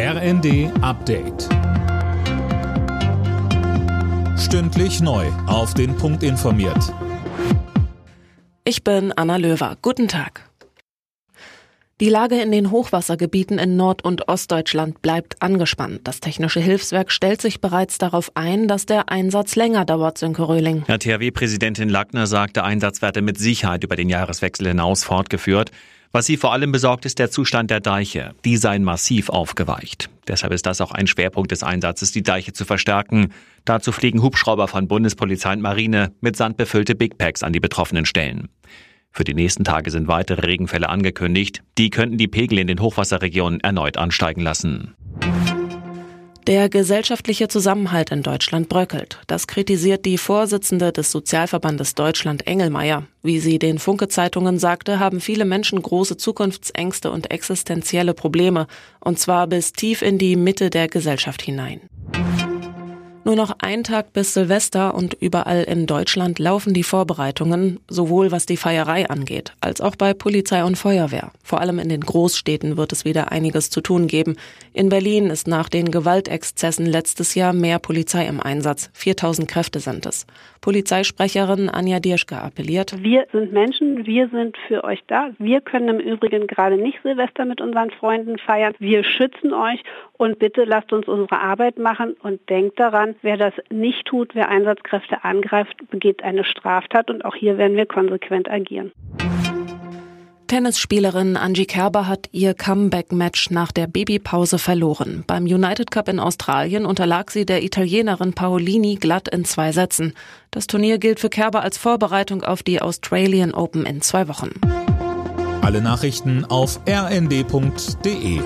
RND Update. Stündlich neu. Auf den Punkt informiert. Ich bin Anna Löwer. Guten Tag. Die Lage in den Hochwassergebieten in Nord- und Ostdeutschland bleibt angespannt. Das Technische Hilfswerk stellt sich bereits darauf ein, dass der Einsatz länger dauert, Sönke Röhling. Ja, THW-Präsidentin Lackner sagte, Einsatz werde mit Sicherheit über den Jahreswechsel hinaus fortgeführt. Was sie vor allem besorgt, ist der Zustand der Deiche. Die seien massiv aufgeweicht. Deshalb ist das auch ein Schwerpunkt des Einsatzes, die Deiche zu verstärken. Dazu fliegen Hubschrauber von Bundespolizei und Marine mit Sand befüllte Big Packs an die betroffenen Stellen. Für die nächsten Tage sind weitere Regenfälle angekündigt. Die könnten die Pegel in den Hochwasserregionen erneut ansteigen lassen. Der gesellschaftliche Zusammenhalt in Deutschland bröckelt. Das kritisiert die Vorsitzende des Sozialverbandes Deutschland Engelmeier. Wie sie den Funke-Zeitungen sagte, haben viele Menschen große Zukunftsängste und existenzielle Probleme, und zwar bis tief in die Mitte der Gesellschaft hinein. Nur noch ein Tag bis Silvester und überall in Deutschland laufen die Vorbereitungen, sowohl was die Feierei angeht, als auch bei Polizei und Feuerwehr. Vor allem in den Großstädten wird es wieder einiges zu tun geben. In Berlin ist nach den Gewaltexzessen letztes Jahr mehr Polizei im Einsatz. 4000 Kräfte sind es. Polizeisprecherin Anja Dirschke appelliert. Wir sind Menschen, wir sind für euch da. Wir können im Übrigen gerade nicht Silvester mit unseren Freunden feiern. Wir schützen euch und bitte lasst uns unsere Arbeit machen und denkt daran, wer das nicht tut, wer Einsatzkräfte angreift, begeht eine Straftat und auch hier werden wir konsequent agieren. Tennisspielerin Angie Kerber hat ihr Comeback-Match nach der Babypause verloren. Beim United Cup in Australien unterlag sie der Italienerin Paolini glatt in zwei Sätzen. Das Turnier gilt für Kerber als Vorbereitung auf die Australian Open in zwei Wochen. Alle Nachrichten auf rnd.de